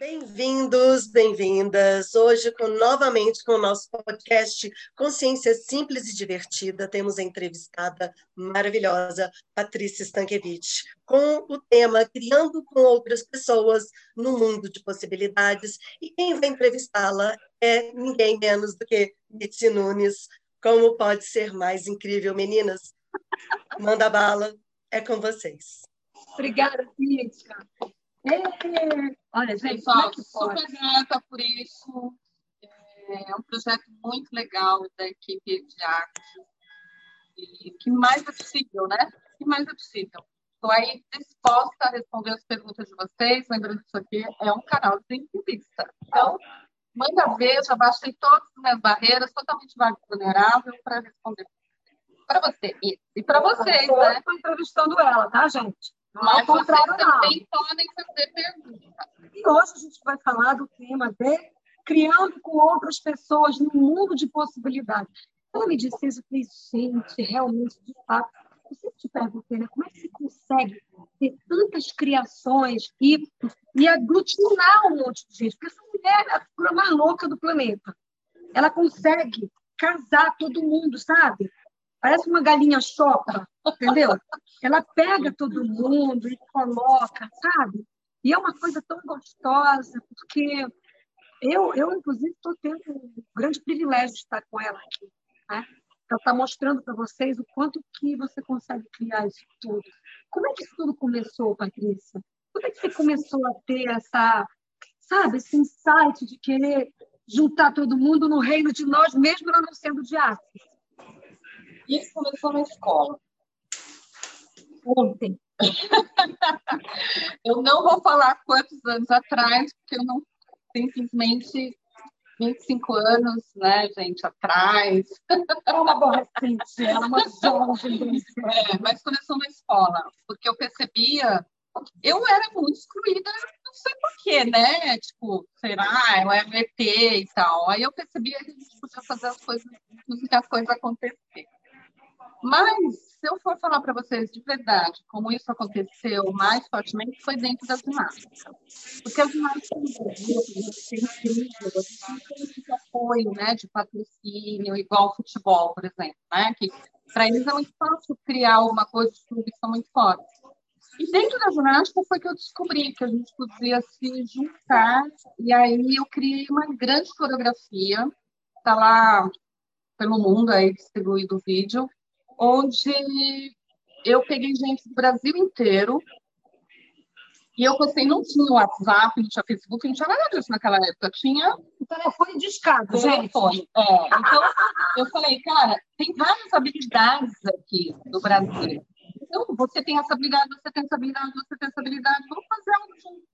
Bem-vindos, bem-vindas. Hoje, com, novamente, com o nosso podcast Consciência Simples e Divertida, temos a entrevistada maravilhosa Patrícia Stankiewicz, com o tema Criando com Outras Pessoas no Mundo de Possibilidades. E quem vai entrevistá-la é ninguém menos do que Mitzi Nunes. Como pode ser mais incrível, meninas? Manda bala, é com vocês. Obrigada, Cítia. É, olha, gente, Pessoal, é super grata por isso. É um projeto muito legal da equipe de arte. E que mais é possível, né? O que mais é possível? Estou aí disposta a responder as perguntas de vocês. Lembrando que isso aqui é um canal de entrevista. Então, manda ver, já baixei todas as minhas barreiras, totalmente vulnerável para responder para você. E para vocês, né? Estou entrevistando ela, tá, gente? Mas vocês também podem fazer perguntas. E hoje a gente vai falar do tema de criando com outras pessoas no mundo de possibilidades. Ela me disse isso, eu falei, gente, realmente, de fato, eu sempre te perguntei, né, como é que você consegue ter tantas criações e, e aglutinar um monte de gente? Porque essa mulher é a figura mais louca do planeta. Ela consegue casar todo mundo, sabe? Parece uma galinha choca, entendeu? Ela pega todo mundo e coloca, sabe? E é uma coisa tão gostosa, porque eu, eu inclusive, estou tendo um grande privilégio de estar com ela aqui. Né? Ela está mostrando para vocês o quanto que você consegue criar isso tudo. Como é que isso tudo começou, Patrícia? Como é que você começou a ter essa, sabe, esse insight de querer juntar todo mundo no reino de nós, mesmo não sendo de artes? Isso começou na escola. Ontem. eu não vou falar quantos anos atrás, porque eu não simplesmente 25 anos, né, gente, atrás. É uma adolescente, é uma jovem. É, mas começou na escola, porque eu percebia, eu era muito excluída, não sei porquê, né? Tipo, será, eu era ET e tal. Aí eu percebia que a gente podia fazer as coisas, as coisas acontecer. Mas, se eu for falar para vocês de verdade como isso aconteceu mais fortemente, foi dentro da ginástica. Porque a ginástica tem a gente tem apoio né, de patrocínio, igual o futebol, por exemplo, né? Que para eles é muito fácil criar uma coisa, os clubes são muito fortes. E dentro da ginástica foi que eu descobri que a gente podia se juntar, e aí eu criei uma grande coreografia, está lá pelo mundo aí distribuído o vídeo, onde eu peguei gente do Brasil inteiro e eu postei, não tinha WhatsApp, não tinha Facebook, não tinha nada disso naquela época. Tinha o telefone de escada, telefone. É. Então, eu falei, cara, tem várias habilidades aqui no Brasil. Então, você tem essa habilidade, você tem essa habilidade, você tem essa habilidade, vamos fazer algo junto.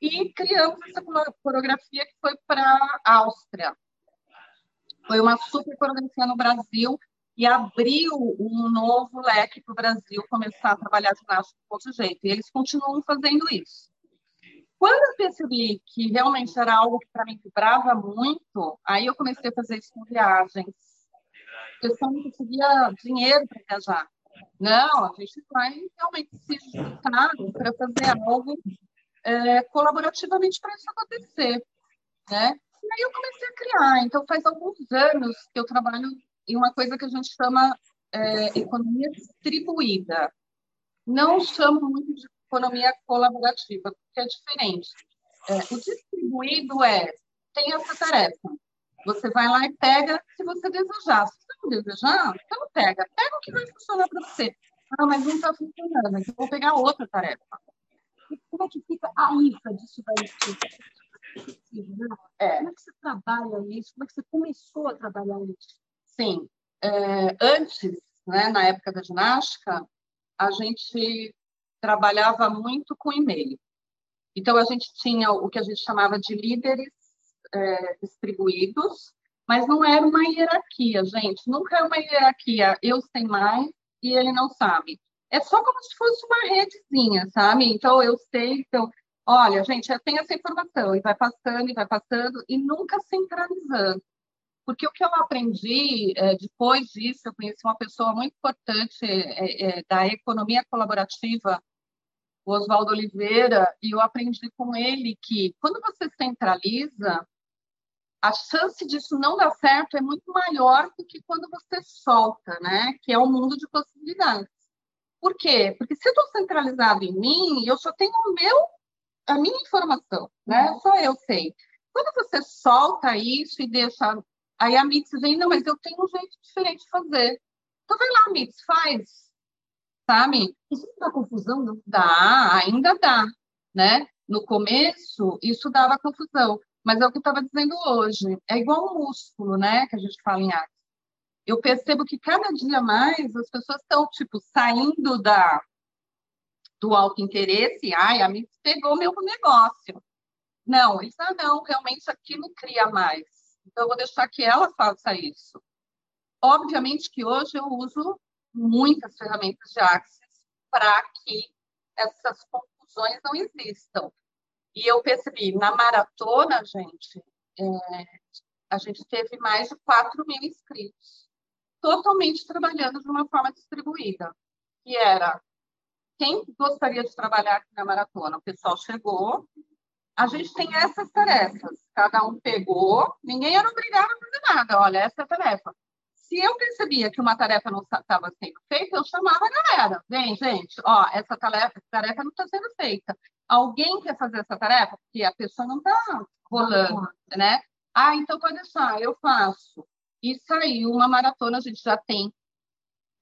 E criamos essa coreografia que foi para a Áustria. Foi uma super coreografia no Brasil e abriu um novo leque para o Brasil começar a trabalhar ginástica de outro jeito. E eles continuam fazendo isso. Quando eu percebi que realmente era algo que para mim vibrava muito, aí eu comecei a fazer isso com viagens. Eu só não conseguia dinheiro para viajar. Não, a gente vai realmente se juntar para fazer algo é, colaborativamente para isso acontecer, né? E aí eu comecei a criar. Então faz alguns anos que eu trabalho e uma coisa que a gente chama é, economia distribuída. Não chamo muito de economia colaborativa, porque é diferente. É, o distribuído é, tem essa tarefa. Você vai lá e pega se você desejar. Se você não desejar, então pega. Pega o que vai funcionar para você. Ah, mas não está funcionando, então vou pegar outra tarefa. E como é que fica a IFA disso daí? É. Como é que você trabalha isso? Como é que você começou a trabalhar isso? Sim. É, antes, né, na época da ginástica, a gente trabalhava muito com e-mail. Então, a gente tinha o que a gente chamava de líderes é, distribuídos, mas não era uma hierarquia, gente. Nunca é uma hierarquia. Eu sei mais e ele não sabe. É só como se fosse uma redezinha, sabe? Então, eu sei, então, olha, gente, eu tenho essa informação, e vai passando, e vai passando, e nunca centralizando. Porque o que eu aprendi é, depois disso, eu conheci uma pessoa muito importante é, é, da economia colaborativa, o Oswaldo Oliveira, e eu aprendi com ele que quando você centraliza, a chance disso não dar certo é muito maior do que quando você solta, né? Que é o um mundo de possibilidades. Por quê? Porque se eu estou centralizado em mim, eu só tenho o meu, a minha informação, né? Só eu sei. Quando você solta isso e deixa. Aí a Mix vem, não, mas eu tenho um jeito diferente de fazer. Então vai lá, Mix, faz. Sabe? Isso não dá confusão, não? Dá, ainda dá, né? No começo, isso dava confusão. Mas é o que eu estava dizendo hoje. É igual um músculo, né? Que a gente fala em arte. Eu percebo que cada dia mais as pessoas estão, tipo, saindo da do alto interesse. Ai, a mim pegou meu negócio. Não, isso ah, não, realmente aquilo cria mais. Então, eu vou deixar que ela faça isso. Obviamente que hoje eu uso muitas ferramentas de Axis para que essas confusões não existam. E eu percebi, na maratona, gente, é, a gente teve mais de 4 mil inscritos, totalmente trabalhando de uma forma distribuída, que era quem gostaria de trabalhar aqui na maratona? O pessoal chegou, a gente tem essas tarefas, cada um pegou, ninguém era obrigado a fazer nada, olha, essa é a tarefa. Se eu percebia que uma tarefa não estava sendo feita, eu chamava a galera. Vem, gente, ó, essa tarefa, tarefa não está sendo feita. Alguém quer fazer essa tarefa? Porque a pessoa não está rolando, né? Ah, então pode deixar, eu faço. E saiu uma maratona, a gente já tem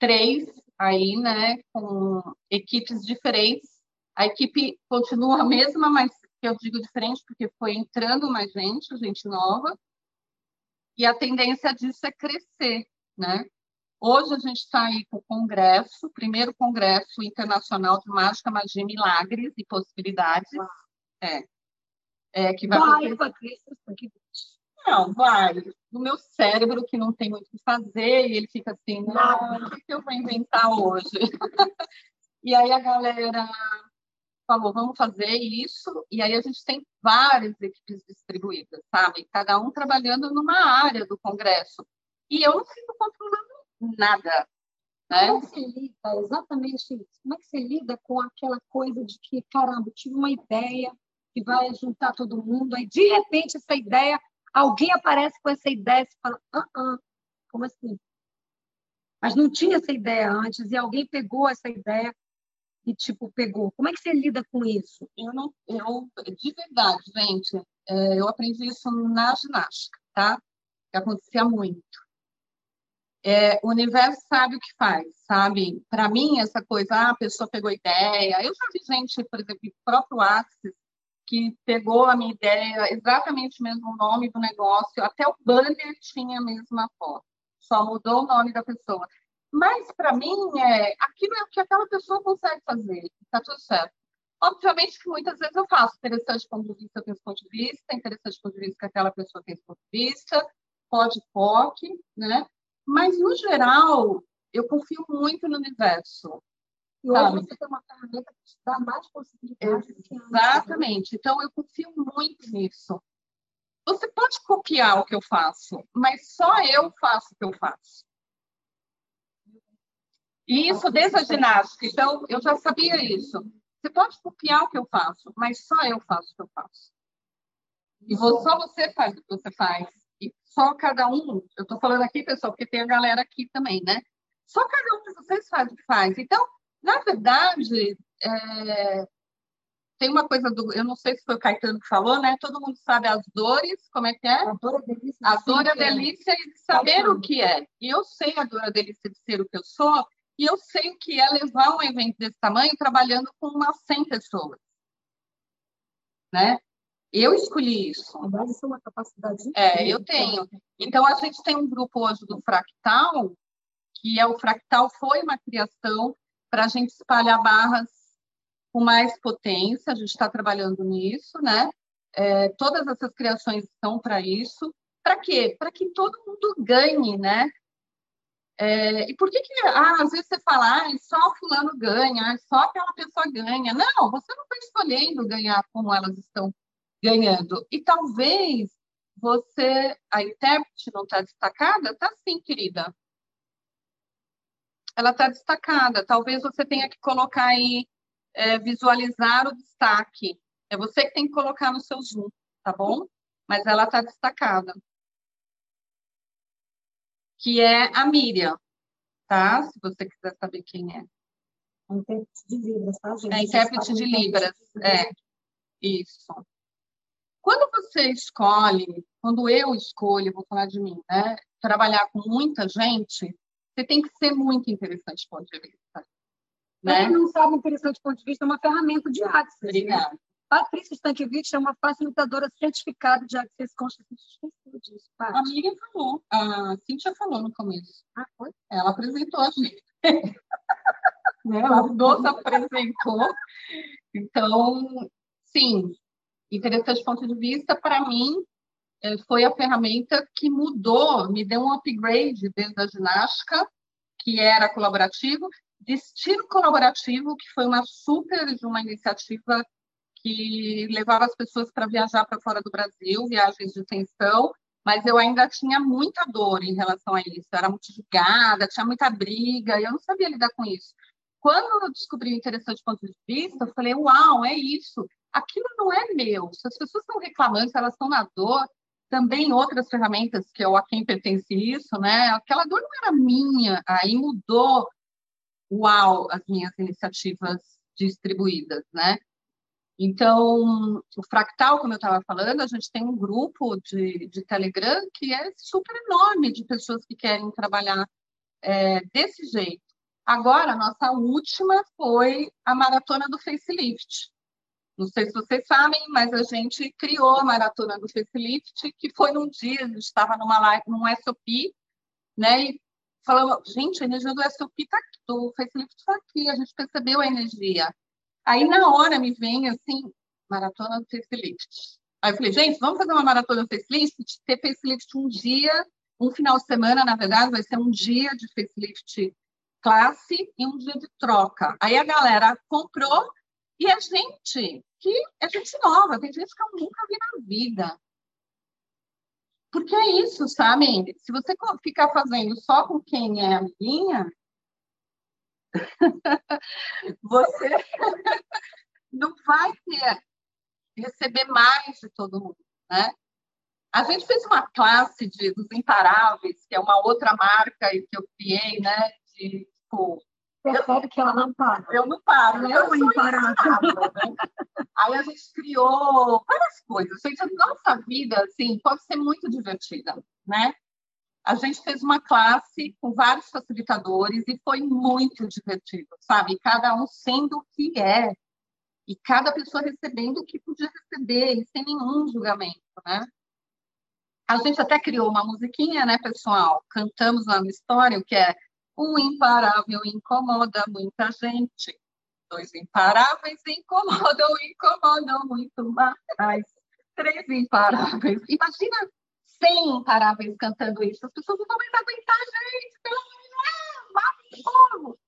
três aí, né, com equipes diferentes. A equipe continua a mesma, mas eu digo diferente porque foi entrando mais gente, gente nova. E a tendência disso é crescer, né? Hoje a gente está aí com o congresso, primeiro congresso internacional de mágica, magia, milagres e possibilidades. É. é que vai, vai Patrícia, não, vai. No meu cérebro, que não tem muito o que fazer, e ele fica assim, não, o que eu vou inventar hoje? e aí a galera falou, vamos fazer isso, e aí a gente tem várias equipes distribuídas, sabe? Cada um trabalhando numa área do congresso. E eu não fico controlando nada. Né? Como é que você lida, exatamente isso, como é que você lida com aquela coisa de que, caramba, tive uma ideia que vai juntar todo mundo, aí de repente essa ideia, alguém aparece com essa ideia e fala, ah, ah, como assim? Mas não tinha essa ideia antes e alguém pegou essa ideia e tipo pegou. Como é que você lida com isso? Eu não, eu de verdade, gente, é, eu aprendi isso na ginástica, tá? Que acontecia muito é, o universo sabe o que faz, sabe? Para mim, essa coisa, ah, a pessoa pegou ideia. Eu já vi gente, por exemplo, o próprio Axis, que pegou a minha ideia, exatamente o mesmo nome do negócio, até o banner tinha a mesma foto, só mudou o nome da pessoa. Mas, para mim, é, aquilo é o que aquela pessoa consegue fazer, está tudo certo. Obviamente que muitas vezes eu faço interessante ponto de vista, eu tenho ponto de vista, interessante ponto de vista que aquela pessoa tem ponto de vista, pode, pode, né? Mas, no geral, eu confio muito no universo. E hoje sabe? você tem uma ferramenta que te dá mais possibilidades. Exatamente. Então, eu confio muito nisso. Você pode copiar o que eu faço, mas só eu faço o que eu faço. E isso desde a ginástica. Então, eu já sabia isso. Você pode copiar o que eu faço, mas só eu faço o que eu faço. E só você faz o que você faz. E só cada um, eu estou falando aqui, pessoal, porque tem a galera aqui também, né? Só cada um de vocês faz o que faz. Então, na verdade, é, tem uma coisa do. Eu não sei se foi o Caetano que falou, né? Todo mundo sabe as dores, como é que é? A dor é delícia. A dor é delícia de saber o que é. E eu sei a dor é delícia de ser o que eu sou, e eu sei o que é levar um evento desse tamanho trabalhando com umas 100 pessoas. Né? Eu escolhi isso. Mas isso é uma capacidade. É, eu tenho. Então, a gente tem um grupo hoje do Fractal, que é o Fractal foi uma criação para a gente espalhar barras com mais potência, a gente está trabalhando nisso, né? É, todas essas criações estão para isso. Para quê? Para que todo mundo ganhe, né? É, e por que, que ah, às vezes você fala, ah, só fulano ganha, só aquela pessoa ganha? Não, você não está escolhendo ganhar como elas estão ganhando. E talvez você, a intérprete não está destacada? Está sim, querida. Ela está destacada. Talvez você tenha que colocar aí é, visualizar o destaque. É você que tem que colocar no seu Zoom, tá bom? Mas ela está destacada. Que é a Miriam, tá? Se você quiser saber quem é. É intérprete de Libras, tá, gente? É intérprete de Libras, é. Isso. Quando você escolhe, quando eu escolho, vou falar de mim, né? Trabalhar com muita gente, você tem que ser muito interessante do ponto de vista. Né? Quem não sabe, interessante do ponto de vista é uma ferramenta de. Né? Obrigada. Né? Patrícia Stankiewicz é uma facilitadora certificada de. Esqueci disso, Paty. A Miriam falou, a Cíntia falou no começo. Ah, foi? Ela apresentou a gente. Ela nos apresentou. Então, sim, interessante ponto de vista, para mim, eh, foi a ferramenta que mudou, me deu um upgrade dentro da ginástica, que era colaborativo, Destino Colaborativo, que foi uma super uma iniciativa que levava as pessoas para viajar para fora do Brasil, viagens de extensão, mas eu ainda tinha muita dor em relação a isso. Eu era muito julgada, tinha muita briga, e eu não sabia lidar com isso. Quando eu descobri o interessante ponto de vista, eu falei: Uau, é isso aquilo não é meu. Se as pessoas estão reclamando, se elas estão na dor, também outras ferramentas que eu a quem pertence isso, né? Aquela dor não era minha, aí mudou, uau, as minhas iniciativas distribuídas, né? Então, o Fractal, como eu estava falando, a gente tem um grupo de, de Telegram que é super enorme de pessoas que querem trabalhar é, desse jeito. Agora, a nossa última foi a maratona do facelift. Não sei se vocês sabem, mas a gente criou a maratona do facelift, que foi num dia, a gente estava numa live, num SOP, né? E falou, gente, a energia do SOP tá do facelift está aqui, a gente percebeu a energia. Aí na hora me vem assim, maratona do facelift. Aí eu falei, gente, vamos fazer uma maratona do facelift, ter facelift um dia, um final de semana, na verdade, vai ser um dia de facelift classe e um dia de troca. Aí a galera comprou e a gente que é gente nova, tem gente que eu nunca vi na vida. Porque é isso, sabe? Se você ficar fazendo só com quem é amiguinha, você não vai ter, receber mais de todo mundo, né? A gente fez uma classe de, dos Imparáveis, que é uma outra marca que eu criei, né? De, tipo, Percebe que ela não para. Eu não paro, né? Eu sou imparável. Né? Aí a gente criou várias coisas. Gente, a nossa vida, assim, pode ser muito divertida, né? A gente fez uma classe com vários facilitadores e foi muito divertido, sabe? Cada um sendo o que é. E cada pessoa recebendo o que podia receber, e sem nenhum julgamento, né? A gente até criou uma musiquinha, né, pessoal? Cantamos lá no História, o que é um imparável incomoda muita gente. Dois imparáveis incomodam, incomodam muito mais. Três imparáveis. Imagina 100 imparáveis cantando isso. As pessoas não vão mais aguentar, gente. Pelo amor de Deus,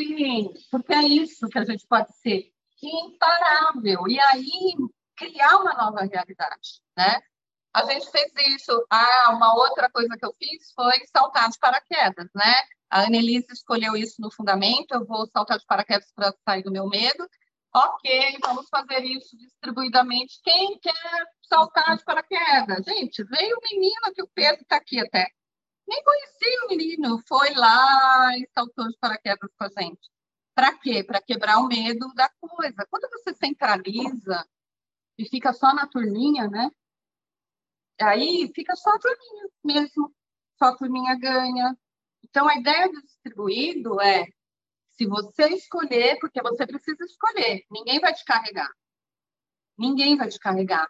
Sim, porque é isso que a gente pode ser imparável. E aí criar uma nova realidade, né? A gente fez isso. Ah, uma outra coisa que eu fiz foi saltar de paraquedas, né? A Annelise escolheu isso no fundamento, eu vou saltar de paraquedas para sair do meu medo. Ok, vamos fazer isso distribuidamente. Quem quer saltar de paraquedas? Gente, veio o menino que o Pedro está aqui até. Nem conhecia o menino, foi lá e saltou de paraquedas com a gente. Para quê? Para quebrar o medo da coisa. Quando você centraliza e fica só na turminha, né? Aí fica só a turminha mesmo. Só a turminha ganha, então, a ideia do distribuído é se você escolher, porque você precisa escolher, ninguém vai te carregar. Ninguém vai te carregar.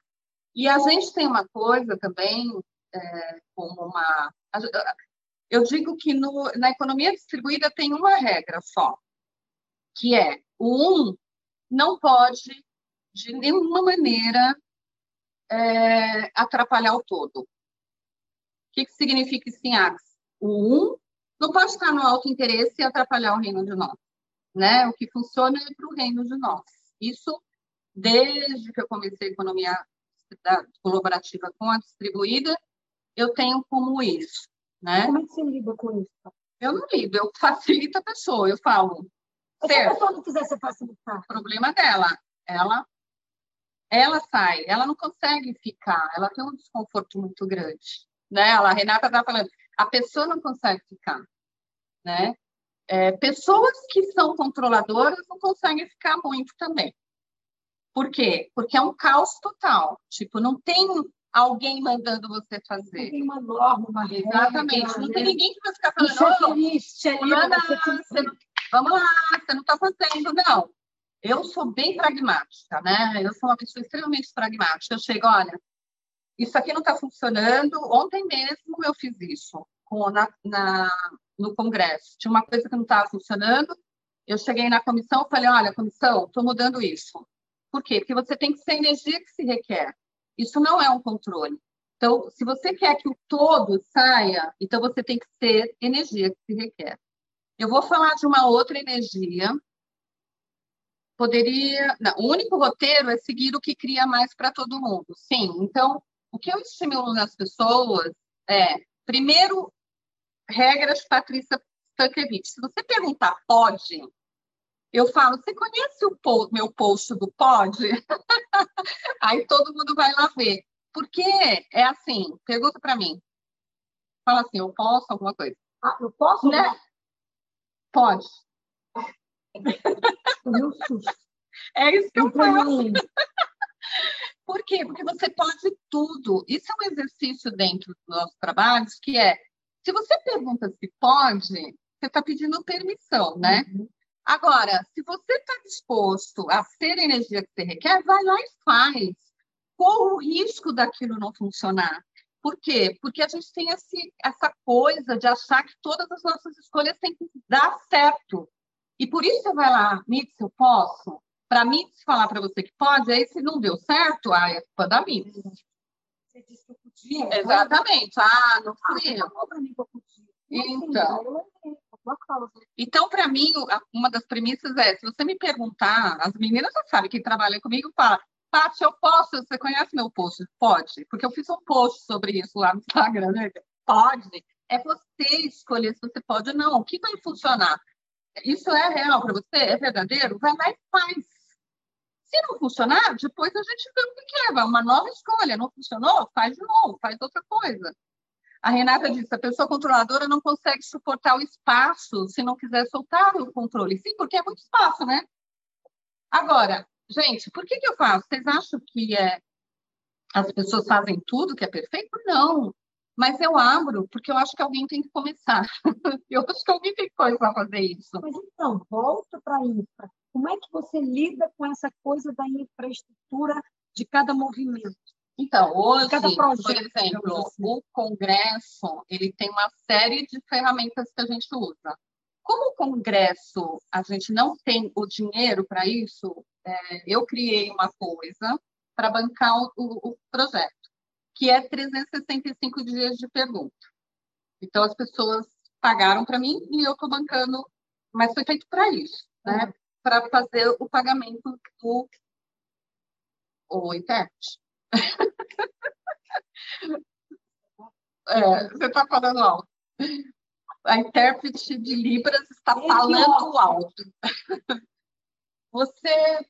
E a gente tem uma coisa também, é, como uma. Eu digo que no, na economia distribuída tem uma regra só, que é o um não pode, de nenhuma maneira, é, atrapalhar o todo. O que, que significa em Axis? O um não pode estar no alto interesse e atrapalhar o reino de nós. Né? O que funciona é para o reino de nós. Isso, desde que eu comecei a economia colaborativa com a distribuída, eu tenho como isso. Né? Como é que você lida com isso? Eu não lido, eu facilito a pessoa, eu falo, se a pessoa não quiser se facilitar? Problema dela. Ela, ela sai, ela não consegue ficar, ela tem um desconforto muito grande. Né? a Renata está falando, a pessoa não consegue ficar. Né? É, pessoas que são controladoras não conseguem ficar muito também. Por quê? Porque é um caos total. Tipo, não tem alguém mandando você fazer. Não tem uma norma, uma regra. Exatamente. Não tem ninguém que vai ficar falando, Isso é triste, ali, você não, vamos lá, você não está fazendo, não. Eu sou bem pragmática, né? Eu sou uma pessoa extremamente pragmática. Eu chego, olha, isso aqui não está funcionando. Ontem mesmo eu fiz isso com, na, na, no Congresso. Tinha uma coisa que não estava funcionando. Eu cheguei na comissão e falei, olha, comissão, estou mudando isso. Por quê? Porque você tem que ser a energia que se requer. Isso não é um controle. Então, se você quer que o todo saia, então você tem que ser energia que se requer. Eu vou falar de uma outra energia. Poderia. Não, o único roteiro é seguir o que cria mais para todo mundo. Sim. Então, o que eu estimulo nas pessoas é, primeiro, regras Patrícia Stankiewicz. Se você perguntar pode, eu falo, você conhece o po meu post do Pod? Aí todo mundo vai lá ver. Porque é assim, pergunta para mim. Fala assim, eu posso alguma coisa? Ah, eu posso? Né? Pode. é isso que eu faço. Por quê? Porque você pode tudo. Isso é um exercício dentro dos nossos trabalhos, que é, se você pergunta se pode, você está pedindo permissão, né? Uhum. Agora, se você está disposto a ser a energia que você requer, vai lá e faz. Qual o risco daquilo não funcionar? Por quê? Porque a gente tem esse, essa coisa de achar que todas as nossas escolhas têm que dar certo. E por isso você vai lá, Mitz, eu posso? Para Mitz falar para você que pode, aí se não deu certo, ah, é culpa da Mitz. Você disse que eu podia. Exatamente. Ah, não fui ah, eu. Então. Então, para mim, uma das premissas é: se você me perguntar, as meninas já sabem, quem trabalha comigo fala, Paty, eu posso? Você conhece meu post? Pode, porque eu fiz um post sobre isso lá no Instagram, né? Pode. É você escolher se você pode ou não. O que vai funcionar? Isso é real para você? É verdadeiro? Vai lá e faz. Se não funcionar, depois a gente vê o que é. Vai uma nova escolha. Não funcionou? Faz de novo, faz outra coisa. A Renata disse: a pessoa controladora não consegue suportar o espaço se não quiser soltar o controle. Sim, porque é muito espaço, né? Agora, gente, por que, que eu faço? Vocês acham que é, as pessoas fazem tudo que é perfeito? Não. Mas eu abro porque eu acho que alguém tem que começar. eu acho que alguém tem que começar a fazer isso. Mas então, volta para a infra. Como é que você lida com essa coisa da infraestrutura de cada movimento? Então, hoje, por exemplo, assim. o Congresso ele tem uma série de ferramentas que a gente usa. Como o Congresso a gente não tem o dinheiro para isso, é, eu criei uma coisa para bancar o, o, o, projeto, que é 365 dias de pergunta. Então, as pessoas pagaram para mim e eu estou bancando, mas foi feito para isso, né? Uhum. Para fazer o pagamento do o intérprete. É, você está falando alto. A intérprete de Libras está falando alto. Você.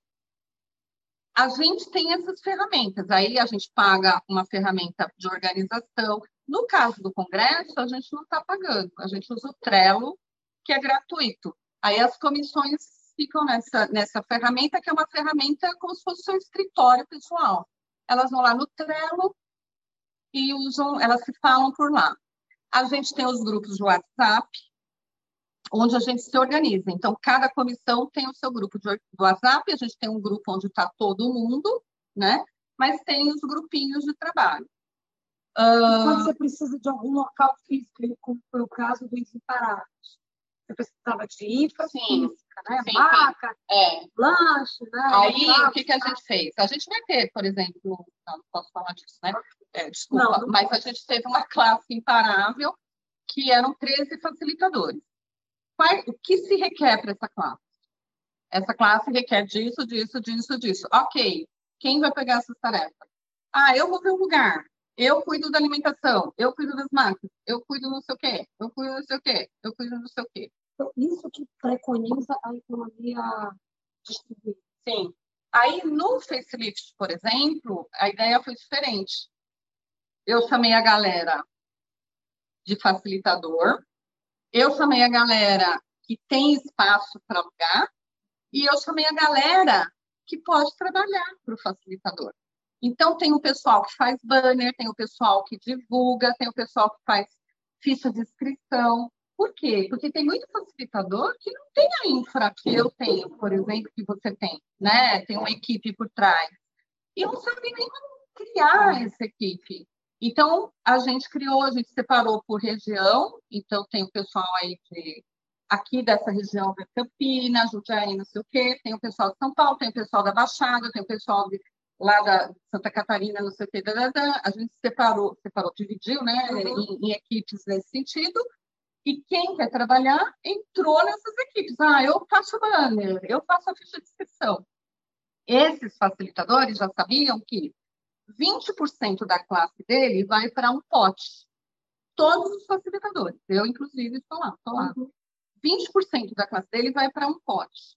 A gente tem essas ferramentas. Aí a gente paga uma ferramenta de organização. No caso do Congresso, a gente não está pagando. A gente usa o Trello, que é gratuito. Aí as comissões ficam nessa, nessa ferramenta, que é uma ferramenta como se fosse um escritório pessoal elas vão lá no Trello e usam, elas se falam por lá. A gente tem os grupos de WhatsApp, onde a gente se organiza. Então, cada comissão tem o seu grupo de WhatsApp, a gente tem um grupo onde está todo mundo, né? Mas tem os grupinhos de trabalho. Uh... Quando você precisa de algum local físico, como foi o caso do Inseparáveis, você precisava de infra sim, física, né? Sim, Maca, é. lanche, né? Aí, o que, que a gente fez? A gente vai ter, por exemplo, não, não posso falar disso, né? É, desculpa, não, não. mas a gente teve uma classe imparável que eram 13 facilitadores. O que se requer para essa classe? Essa classe requer disso, disso, disso, disso. Ok, quem vai pegar essas tarefas? Ah, eu vou ver o lugar. Eu cuido da alimentação, eu cuido das máquinas, eu cuido não sei o quê, eu cuido não sei o quê, eu cuido não sei o quê. Então, isso que preconiza a economia distribuída. Sim. Aí, no facelift, por exemplo, a ideia foi diferente. Eu chamei a galera de facilitador, eu chamei a galera que tem espaço para alugar, e eu chamei a galera que pode trabalhar para o facilitador. Então, tem o pessoal que faz banner, tem o pessoal que divulga, tem o pessoal que faz ficha de inscrição. Por quê? Porque tem muito facilitador que não tem a infra que eu tenho, por exemplo, que você tem, né? Tem uma equipe por trás. E não sabe nem como criar essa equipe. Então, a gente criou, a gente separou por região. Então, tem o pessoal aí de aqui dessa região de Campinas, Jundiaí, não sei o quê, tem o pessoal de São Paulo, tem o pessoal da Baixada, tem o pessoal de, lá da Santa Catarina, não sei o quê, da, da, da. a gente separou, separou, dividiu, né, uhum. em, em, equipes nesse sentido, e quem quer trabalhar entrou nessas equipes. Ah, eu faço banner, eu faço a ficha de inscrição. Esses facilitadores já sabiam que 20% da classe dele vai para um pote. Todos os facilitadores. Eu, inclusive, estou lá. Estou lá. Uhum. 20% da classe dele vai para um pote.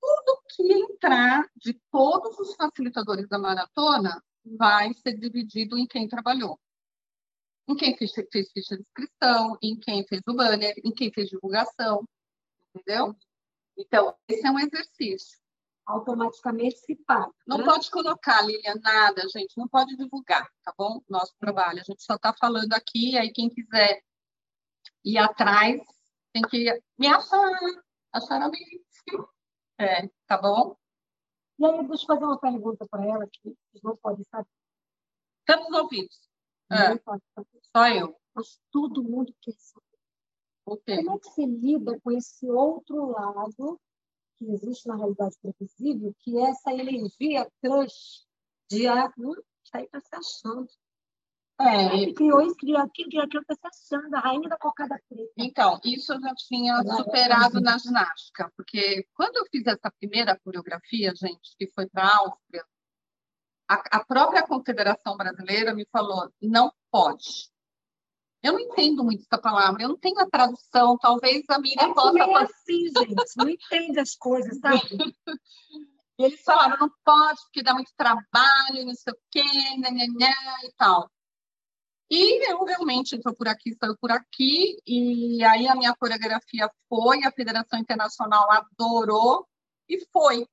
Tudo que entrar de todos os facilitadores da maratona vai ser dividido em quem trabalhou. Em quem fez, fez ficha de inscrição, em quem fez o banner, em quem fez divulgação, entendeu? Então, esse é um exercício. Automaticamente se paga. Não né? pode colocar, Lilian, nada, gente, não pode divulgar, tá bom? Nosso trabalho. A gente só está falando aqui, aí quem quiser ir atrás, tem que me achar, achar a. É, tá bom? E aí, deixa eu fazer uma pergunta para ela que vocês não podem saber. Estamos ouvidos. É. Só eu. Mas todo mundo quer saber. Como é que você lida com esse outro lado que existe na realidade previsível, que é essa energia crush de ah, hum, está aí para se achando. É, criou isso, criou aquilo, criou aquilo, está se achando, a rainha da cocada preta. Então, isso eu já tinha superado na ginástica, porque quando eu fiz essa primeira coreografia, gente, que foi para a Áustria, a própria Confederação Brasileira me falou, não pode. Eu não entendo muito essa palavra, eu não tenho a tradução, talvez a Miriam é possa... É assim, gente, não entende as coisas, sabe? E eles falaram, não pode, porque dá muito trabalho, não sei o quê, nananã, e tal. E eu realmente estou por aqui, estou por aqui, e aí a minha coreografia foi, a Federação Internacional adorou, e foi.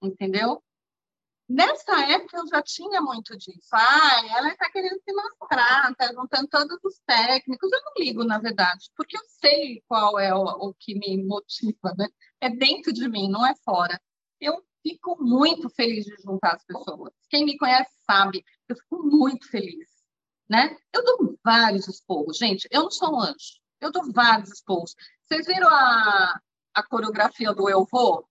Entendeu? Nessa época eu já tinha muito disso. Ah, ela está querendo se mostrar, está juntando todos os técnicos. Eu não ligo, na verdade, porque eu sei qual é o, o que me motiva, né? É dentro de mim, não é fora. Eu fico muito feliz de juntar as pessoas. Quem me conhece sabe, eu fico muito feliz né? Eu dou vários esporros, gente. Eu não sou um anjo. Eu dou vários esporros. Vocês viram a, a coreografia do Eu Vou?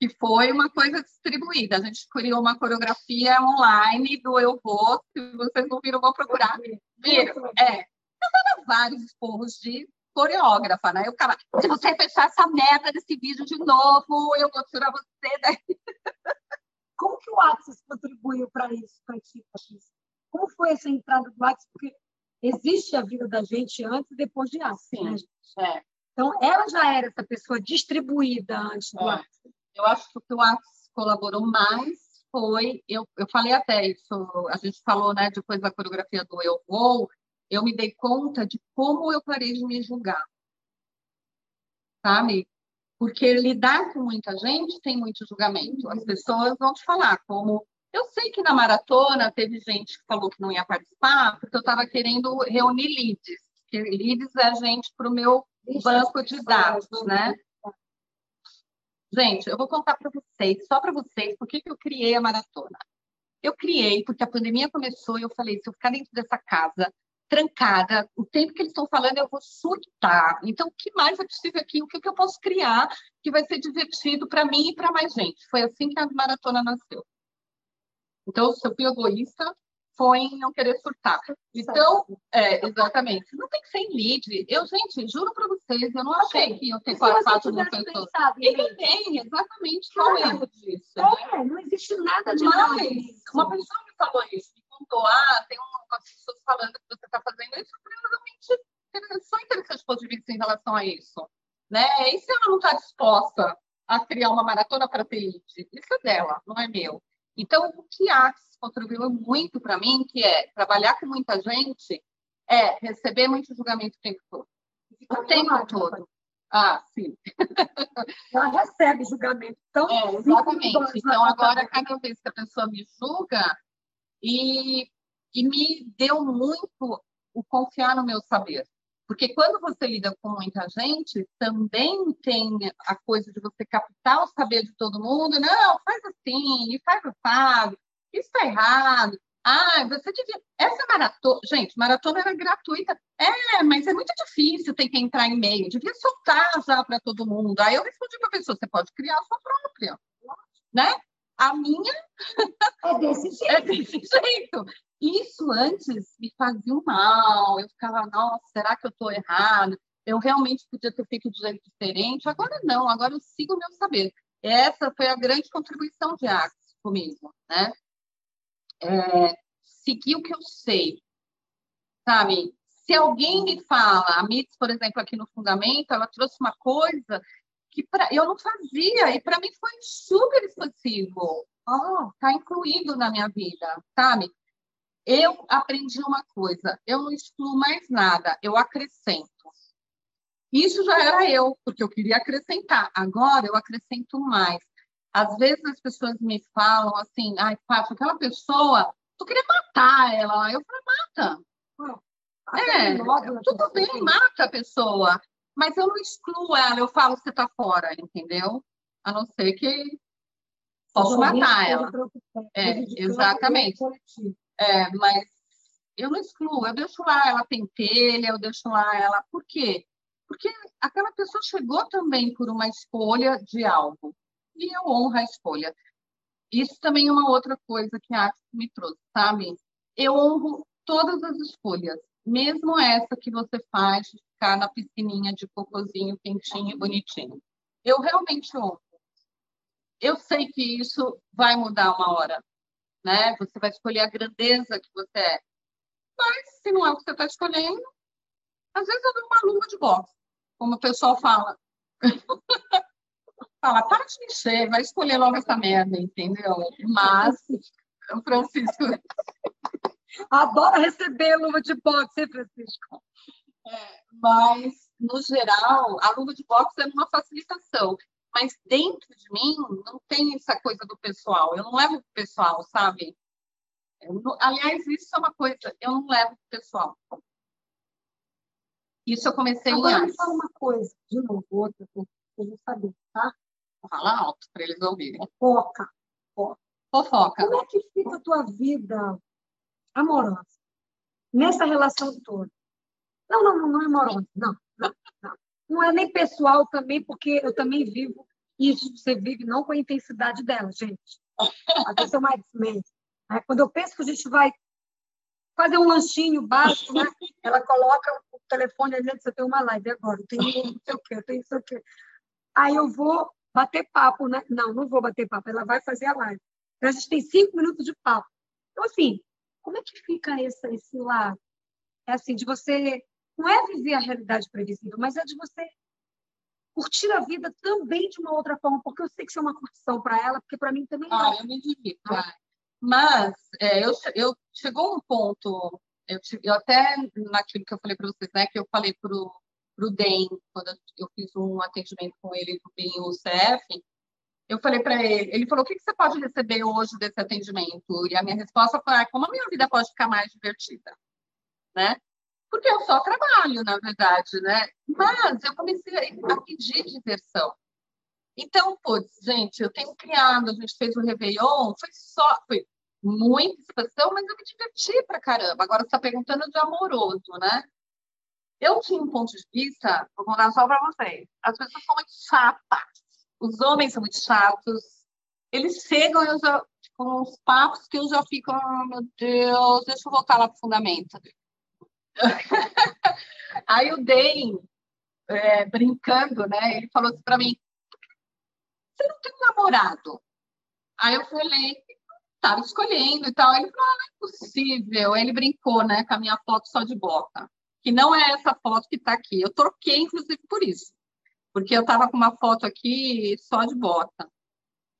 Que foi uma coisa distribuída. A gente criou uma coreografia online do Eu Vou. Se vocês não viram, vou procurar. Viram? É. Eu dava vários esporros de coreógrafa, né? O cara, se você fechar essa meta desse vídeo de novo, eu vou tirar você daí. Como que o Axis contribuiu para isso, para ti, Patrícia? Como foi essa entrada do WhatsApp? Porque existe a vida da gente antes e depois de Axis, né, É. Então, ela já era essa pessoa distribuída antes do é. Eu acho que o que o Axis colaborou mais foi, eu, eu falei até isso, a gente falou, né, depois da coreografia do Eu Vou, eu me dei conta de como eu parei de me julgar. Sabe? Porque lidar com muita gente tem muito julgamento. As pessoas vão te falar como eu sei que na maratona teve gente que falou que não ia participar, porque eu estava querendo reunir leads. Porque leads é gente para o meu banco de dados, né? Gente, eu vou contar para vocês, só para vocês, por que, eu criei a maratona. Eu criei porque a pandemia começou e eu falei, se eu ficar dentro dessa casa, trancada, o tempo que eles estão falando eu vou surtar. Então, o que mais é possível aqui? O que, que eu posso criar que vai ser divertido para mim e para mais gente? Foi assim que a maratona nasceu. Então, se eu fui egoísta, foi em não querer surtar. Então, é, exatamente. Não tem que ser em lead. Eu, gente, juro para vocês, eu não achei que eu tenho quatro mil pessoas. Ele tem, exatamente, qual é o disso? É, não existe nada de Mas, uma pessoa me falou isso, me contou, ah, tem umas pessoas falando que você está fazendo isso, eu realmente sou interessante do ponto de vista em relação a isso. né? E se ela não está disposta a criar uma maratona para ter elite? Isso é dela, não é meu. Então, o que a Axis contribuiu muito para mim, que é trabalhar com muita gente, é receber muito julgamento o tempo todo. O tempo todo. Ah, sim. Ela recebe julgamento. Então, é, exatamente. Então, agora, cada vez que a pessoa me julga, e, e me deu muito o confiar no meu saber. Porque quando você lida com muita gente, também tem a coisa de você captar o saber de todo mundo. Não, faz assim, e faz assim, isso está errado. Ah, você devia. Essa maratona. Gente, maratona era gratuita. É, mas é muito difícil ter que entrar em meio. Devia soltar já para todo mundo. Aí eu respondi para a pessoa: você pode criar a sua própria. Né? A minha. É desse jeito. É desse jeito. Isso antes me fazia mal. Eu ficava, nossa, será que eu estou errado? Eu realmente podia ter feito de jeito diferente. Agora não, agora eu sigo o meu saber. Essa foi a grande contribuição de Axis comigo, né? É, seguir o que eu sei, sabe? Se alguém me fala, a Mitz, por exemplo, aqui no Fundamento, ela trouxe uma coisa que pra, eu não fazia e para mim foi super expansivo. Oh, tá incluído na minha vida, sabe? Eu aprendi uma coisa, eu não excluo mais nada, eu acrescento. Isso já era eu, porque eu queria acrescentar. Agora eu acrescento mais. Às vezes as pessoas me falam assim, ai, Paty, aquela pessoa, tu queria matar ela. Eu falo, mata. é, tudo bem, mata a pessoa. Mas eu não excluo ela, eu falo, você tá fora, entendeu? A não ser que posso matar ela. É, exatamente. É, mas eu não excluo, eu deixo lá ela pentelha, eu deixo lá ela. Por quê? Porque aquela pessoa chegou também por uma escolha de algo. E eu honro a escolha. Isso também é uma outra coisa que a arte me trouxe, sabe? Eu honro todas as escolhas, mesmo essa que você faz de ficar na piscininha de cocôzinho quentinho e bonitinho. Eu realmente honro. Eu sei que isso vai mudar uma hora, né? Você vai escolher a grandeza que você é. Mas, se não é o que você está escolhendo, às vezes eu dou uma luva de boxe, como o pessoal fala. fala, para de mexer, vai escolher logo essa merda, entendeu? Mas, Francisco. Adora receber luva de boxe, hein, Francisco? É, mas, no geral, a luva de boxe é uma facilitação mas dentro de mim não tem essa coisa do pessoal. Eu não levo pro pessoal, sabe? Não, aliás, isso é uma coisa, eu não levo pro pessoal. Isso eu comecei Agora, em me fala uma coisa, de novo, outra, eu saber, tá? Fala alto para eles ouvirem. Fofoca. Fofoca. Como é que fica a tua vida amorosa nessa relação toda? Não, não, não, não é amorosa, não, não, é nem pessoal também, porque eu também vivo isso, você vive não com a intensidade dela, gente. Vezes eu mais. Né? Quando eu penso que a gente vai fazer um lanchinho básico, né? ela coloca o telefone ali, você tem uma live agora, tem não sei o quê, tem isso aqui. Aí eu vou bater papo, né? Não, não vou bater papo, ela vai fazer a live. Então, a gente tem cinco minutos de papo. Então, assim, como é que fica esse, esse lado? É assim, de você não é viver a realidade previsível, mas é de você curtir a vida também de uma outra forma, porque eu sei que isso é uma curtição para ela, porque para mim também ah, é. eu me divido. Ah. Mas é, eu, eu chegou um ponto, eu, eu até naquilo que eu falei para vocês, né, que eu falei para o DEM, quando eu fiz um atendimento com ele no UCF, eu falei para ele, ele falou, o que, que você pode receber hoje desse atendimento? E a minha resposta foi, ah, como a minha vida pode ficar mais divertida, né? Porque eu só trabalho, na verdade, né? Mas eu comecei a pedir diversão. Então, putz, gente, eu tenho criado, a gente fez o Réveillon, foi só, foi muita expansão, mas eu me diverti pra caramba. Agora você está perguntando de amoroso, né? Eu tinha um ponto de vista, vou contar só para vocês. As pessoas são muito chatas. Os homens são muito chatos. Eles chegam e eu uns papos que eu já fico, oh, meu Deus, deixa eu voltar lá pro fundamento. Aí o Dane, é, brincando, né? Ele falou assim para mim: Você não tem um namorado? Aí eu falei: Estava escolhendo e tal. Ele falou: ah, Não é possível. Ele brincou, né? Com a minha foto só de boca. Que não é essa foto que está aqui. Eu troquei, inclusive, por isso. porque eu estava com uma foto aqui só de bota.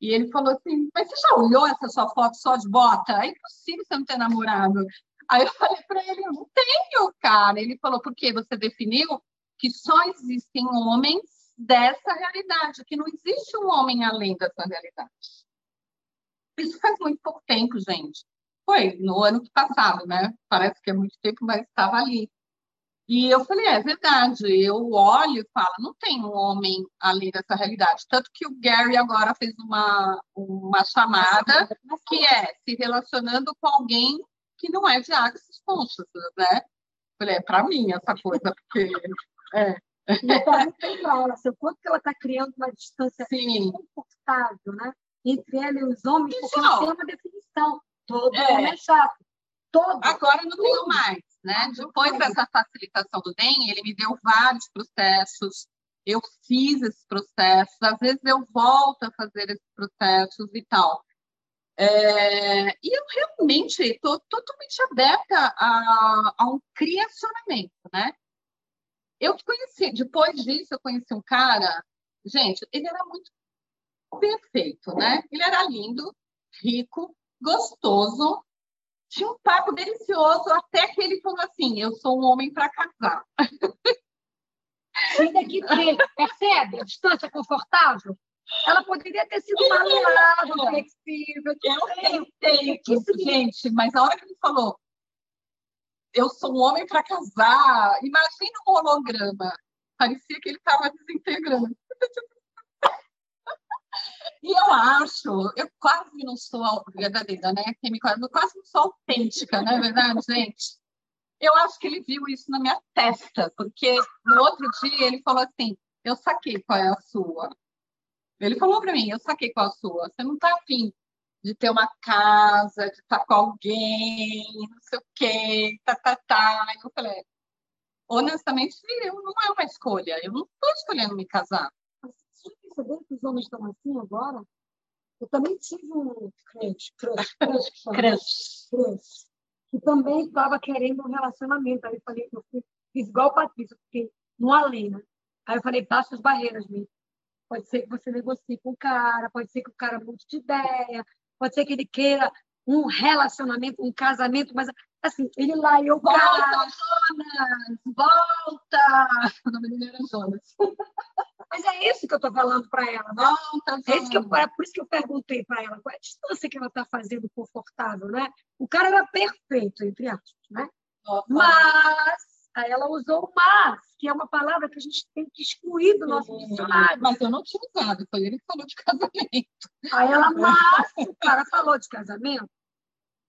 E ele falou assim: Mas você já olhou essa sua foto só de bota? É impossível você não ter namorado. Aí eu falei para ele: não tenho, cara. Ele falou: Por quê? Você definiu que só existem homens dessa realidade, que não existe um homem além dessa realidade. Isso faz muito pouco tempo, gente. Foi no ano passado, né? Parece que é muito tempo, mas estava ali. E eu falei, é verdade. Eu olho e falo, não tem um homem além dessa realidade. Tanto que o Gary agora fez uma, uma chamada que é se relacionando com alguém que não é de Axis Consciousness, né? Falei, é para mim essa coisa, porque... É. E perguntei para ela, assim, quanto que ela está criando uma distância Sim. confortável, né? Entre ela e os homens, porque não tem uma definição. Todo é. homem é chato. Todo. Agora não tenho mais, né? Depois dessa facilitação do DEM, ele me deu vários processos, eu fiz esses processos, às vezes eu volto a fazer esses processos e tal. É, e eu realmente estou totalmente aberta a, a, um criacionamento, né? Eu conheci, depois disso, eu conheci um cara, gente, ele era muito perfeito, né? Ele era lindo, rico, gostoso, tinha um papo delicioso, até que ele falou assim: Eu sou um homem para casar. Ainda que percebe a distância confortável? Ela poderia ter sido maleável, flexível. Eu tentei isso, gente, mas a hora que ele falou, eu sou um homem para casar, imagina um holograma. Parecia que ele estava desintegrando. E eu acho, eu quase não sou verdadeira, né? Eu quase não sou autêntica, não é verdade, gente? Eu acho que ele viu isso na minha testa, porque no outro dia ele falou assim: Eu saquei qual é a sua. Ele falou para mim: Eu saquei qual a sua. Você não está afim de ter uma casa, de estar com alguém, não sei o quê, tá, tá, tá. Eu falei: Honestamente, eu não é uma escolha. Eu não estou escolhendo me casar já percebeu que os homens estão assim agora? Eu também tive um crush, crush, crush, crush, crush que também estava querendo um relacionamento. Aí eu falei, eu fiz igual o Patrícia, fiquei no além, né? Aí eu falei, baixa as barreiras, mesmo. Pode ser que você negocie com o cara, pode ser que o cara mude de ideia, pode ser que ele queira um relacionamento, um casamento, mas assim, ele lá e eu Volta, Jonas! Volta! O nome dele era Jonas. Mas é isso que eu estou falando para ela. Né? Tá é, isso que eu, é por isso que eu perguntei para ela qual é a distância que ela está fazendo confortável. Né? O cara era perfeito, entre aspas. Né? Mas ela usou mas, que é uma palavra que a gente tem que excluir do nosso dicionário. Mas eu não tinha usado, foi ele que falou de casamento. Aí ela, mas, o cara falou de casamento.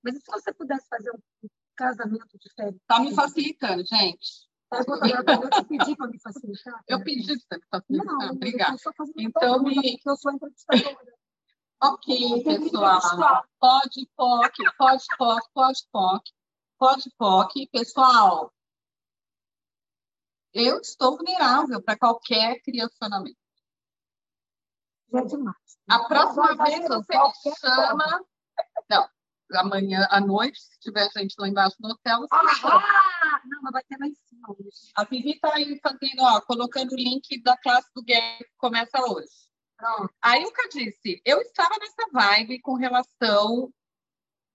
Mas e se você pudesse fazer um casamento diferente? Está me facilitando, gente. Eu te pedi para me facilitar. Eu pedi para me facilitar. Não, Obrigada. Então, me... eu sou entrevistadora. ok, pessoal. Pode, POC, pode, POC, pode, POC, pode, POC. Pessoal, eu estou vulnerável para qualquer criacionamento. É demais. A próxima vez você me chama. Não, amanhã à noite, se tiver gente lá embaixo no hotel. Ah, não, mas vai ter lá em cima hoje. A Vivi está aí fazendo, ó, colocando o link da classe do Gary que começa hoje. Pronto. Aí o que eu disse, eu estava nessa vibe com relação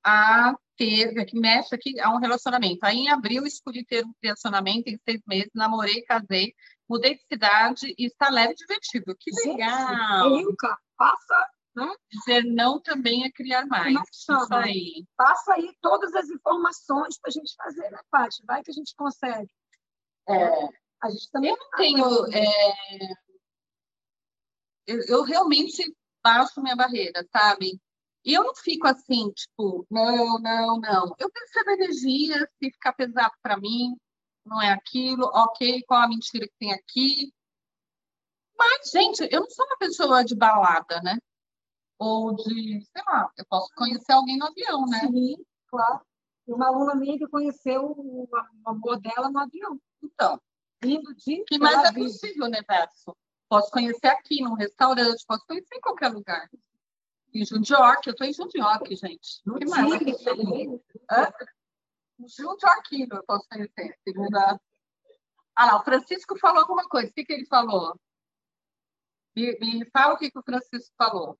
a ter, que mexe aqui a um relacionamento. Aí em abril escolhi ter um relacionamento em seis meses, namorei, casei, mudei de cidade e está leve e divertido. Que legal! Gente, passa né? Dizer não também é criar mais. Isso aí. Passa aí todas as informações para a gente fazer, né, Paty? Vai que a gente consegue. É, a gente também eu não tenho. É... Eu, eu, realmente baixo minha barreira, sabe? E eu não fico assim, tipo, não, não, não. Eu percebo energia, se ficar pesado para mim, não é aquilo, ok, qual a mentira que tem aqui. Mas, gente, eu não sou uma pessoa de balada, né? ou de, sei lá, eu posso conhecer alguém no avião, né? Sim, claro. Uma aluna minha que conheceu o amor dela no avião. Então, vindo de. que mais é possível, universo? Posso conhecer aqui, num restaurante, posso conhecer em qualquer lugar. Em Jundiorque, eu estou em Jundiorque, gente. No que mais? Hã? Jundiorque, eu posso conhecer. Segunda. Ah lá, o Francisco falou alguma coisa. O que, que ele falou? Me, me fala o que, que o Francisco falou.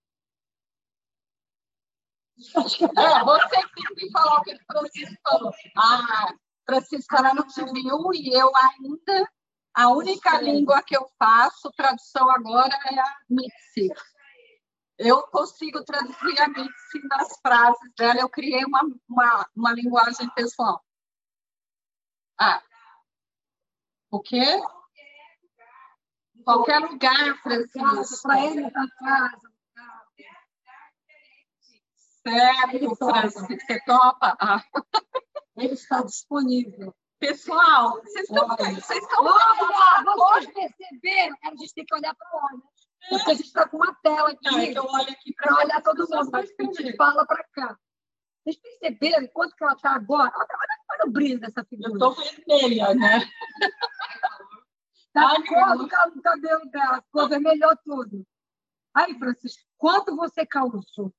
É, você que falar o que o Francisco falou. Ah, Francisco, ela não te viu e eu ainda, a única língua que eu faço tradução agora é a Mitzi. Eu consigo traduzir a Mitzi nas frases dela, eu criei uma, uma, uma linguagem pessoal. Ah, o quê? Qualquer lugar, Francisco. Para ele, para casa. Certo, Francisco, você topa? Ah. Ele está disponível. Pessoal, vocês estão. Vocês estão. Vocês perceberam? A gente tem que olhar para Porque a gente está com uma tela aqui. Não, então olha aqui para olhar todo mundo, mas a gente fala para cá. Vocês perceberam quanto que ela está agora? Olha, olha, olha, o brilho dessa figura. Eu estou vermelha, né? Tá cor do cabelo dela, ficou vermelhou tudo. Aí, Francisco, quanto você causou?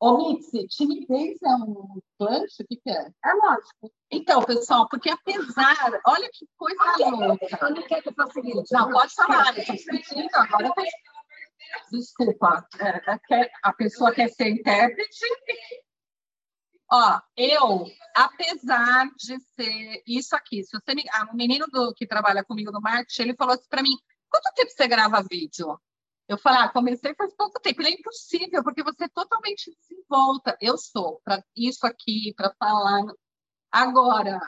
Ô, Mitzi, timidez é um punch? O que, que é? É lógico. Então, pessoal, porque apesar. Olha que coisa louca. Ela não quer que eu faça o seguinte. Não, pode falar. Eu estou agora. Desculpa. É, a pessoa quer ser intérprete. Ó, eu, apesar de ser isso aqui, se você me, ah, o menino do, que trabalha comigo no marketing, ele falou assim para mim: quanto tempo você grava vídeo? Eu falei, ah, comecei faz pouco tempo. Ele é impossível, porque você é totalmente desenvolta. Eu sou para isso aqui, para falar. Agora,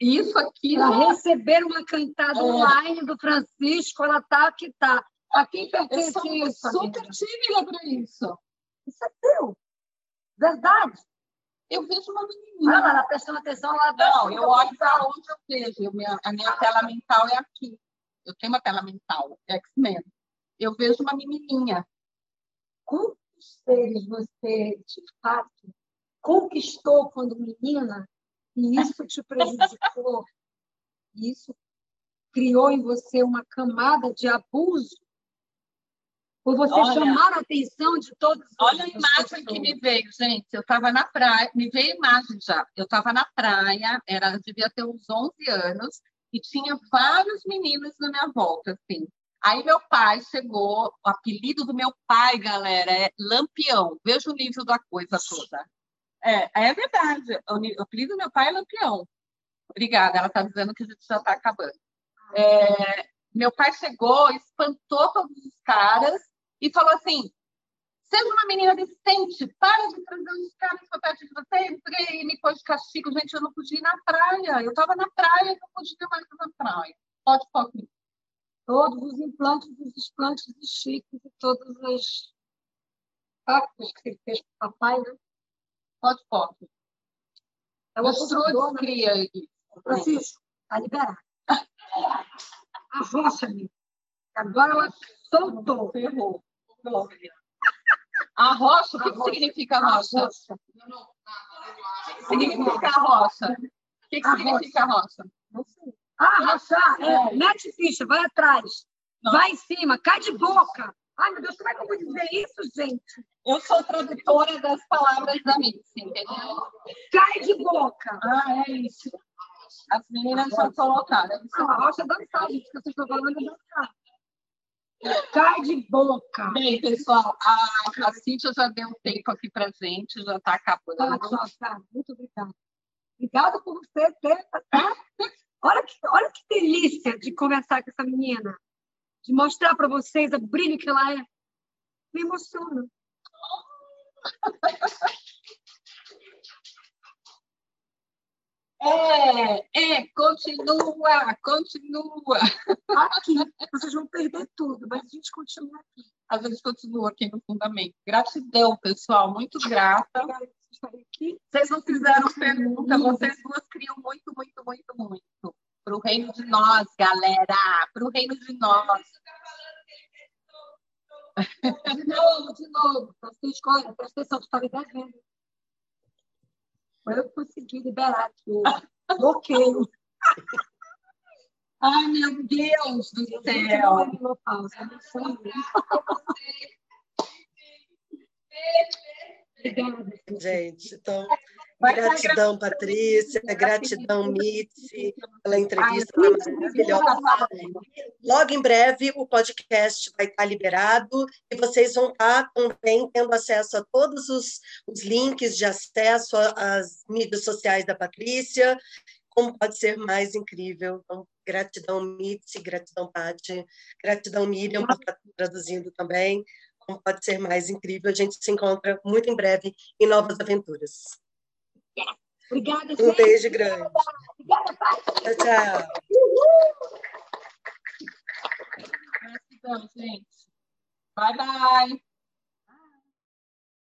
isso aqui. Para receber uma cantada é. online do Francisco, ela tá que tá. A quem pertence eu isso? super tímida para isso. Isso é teu. Verdade. Eu vejo uma menina. Ah, ela prestando atenção lá Não, eu olho para onde eu vejo. Minha, a minha tela mental é aqui. Eu tenho uma tela mental, X-Men. Eu vejo uma menininha. Quantos seres você, de fato, conquistou quando menina e isso te prejudicou? isso criou em você uma camada de abuso por você olha, chamar a atenção de todos Olha a imagem que me veio, gente. Eu estava na praia, me veio a imagem já. Eu estava na praia, era, devia ter uns 11 anos, e tinha vários meninos na minha volta, assim. Aí meu pai chegou, o apelido do meu pai, galera, é Lampião. Veja o nível da coisa toda. É, é verdade. O, apelido do meu pai é Lampião. Obrigada, ela está dizendo que a gente já está acabando. É, meu pai chegou, espantou todos os caras e falou assim: seja uma menina decente, para de trazer os caras para perto de você. Entrei e me pôs de castigo. Gente, eu não podia ir na praia. Eu estava na praia não podia mais na praia. Pode focar. Todos os implantes, os explantes de chiques e todas as pactos que você fez com o papai, né? Pode focar. É uma construção cria isso. Francisco, está liberado. A rocha, amigo. Agora ela soltou. Ferrou. A rocha, o que, que significa rocha? O que significa rocha? O que, que significa rocha? Não sei. Ah, rachar, é, mete ficha, vai atrás, Não. vai em cima, cai de boca. Ai, meu Deus, como é que eu vou dizer isso, gente? Eu sou tradutora das palavras da Mitzi, entendeu? Cai de boca. Ah, é isso. As meninas já colocaram. Não, a rocha é dançar, gente, que vocês estão falando é dançar. Cai de boca. Bem, pessoal, a, a Cíntia já deu um tempo aqui para gente, já está acabando. Tá, tá, muito obrigada. Obrigada por você ter. Tá? Olha, que, olha que delícia de conversar com essa menina, de mostrar para vocês o brilho que ela é. Me emociona. É, é, continua, continua. Aqui, vocês vão perder tudo, mas a gente continua aqui. A gente continua aqui no fundamento. Gratidão, pessoal, muito grata. Vocês não fizeram pergunta, vocês duas criam muito, muito, muito, muito. Para o reino de nós, galera. Para o reino de nós. De novo, de novo. Presta atenção, tu está me eu consegui liberar aqui o bloqueio. Ai, meu Deus do céu! Gente, então Gratidão, Patrícia. Gratidão, Mitzi, pela entrevista maravilhosa. Logo em breve, o podcast vai estar liberado e vocês vão estar também tendo acesso a todos os, os links de acesso às mídias sociais da Patrícia. Como pode ser mais incrível? Então, gratidão, Mitzi, gratidão, Paty, gratidão, Miriam, por estar traduzindo também. Como pode ser mais incrível? A gente se encontra muito em breve em novas aventuras. Obrigada, Um beijo grande. Obrigada, Tchau, tchau. Gratidão, gente. Bye, bye.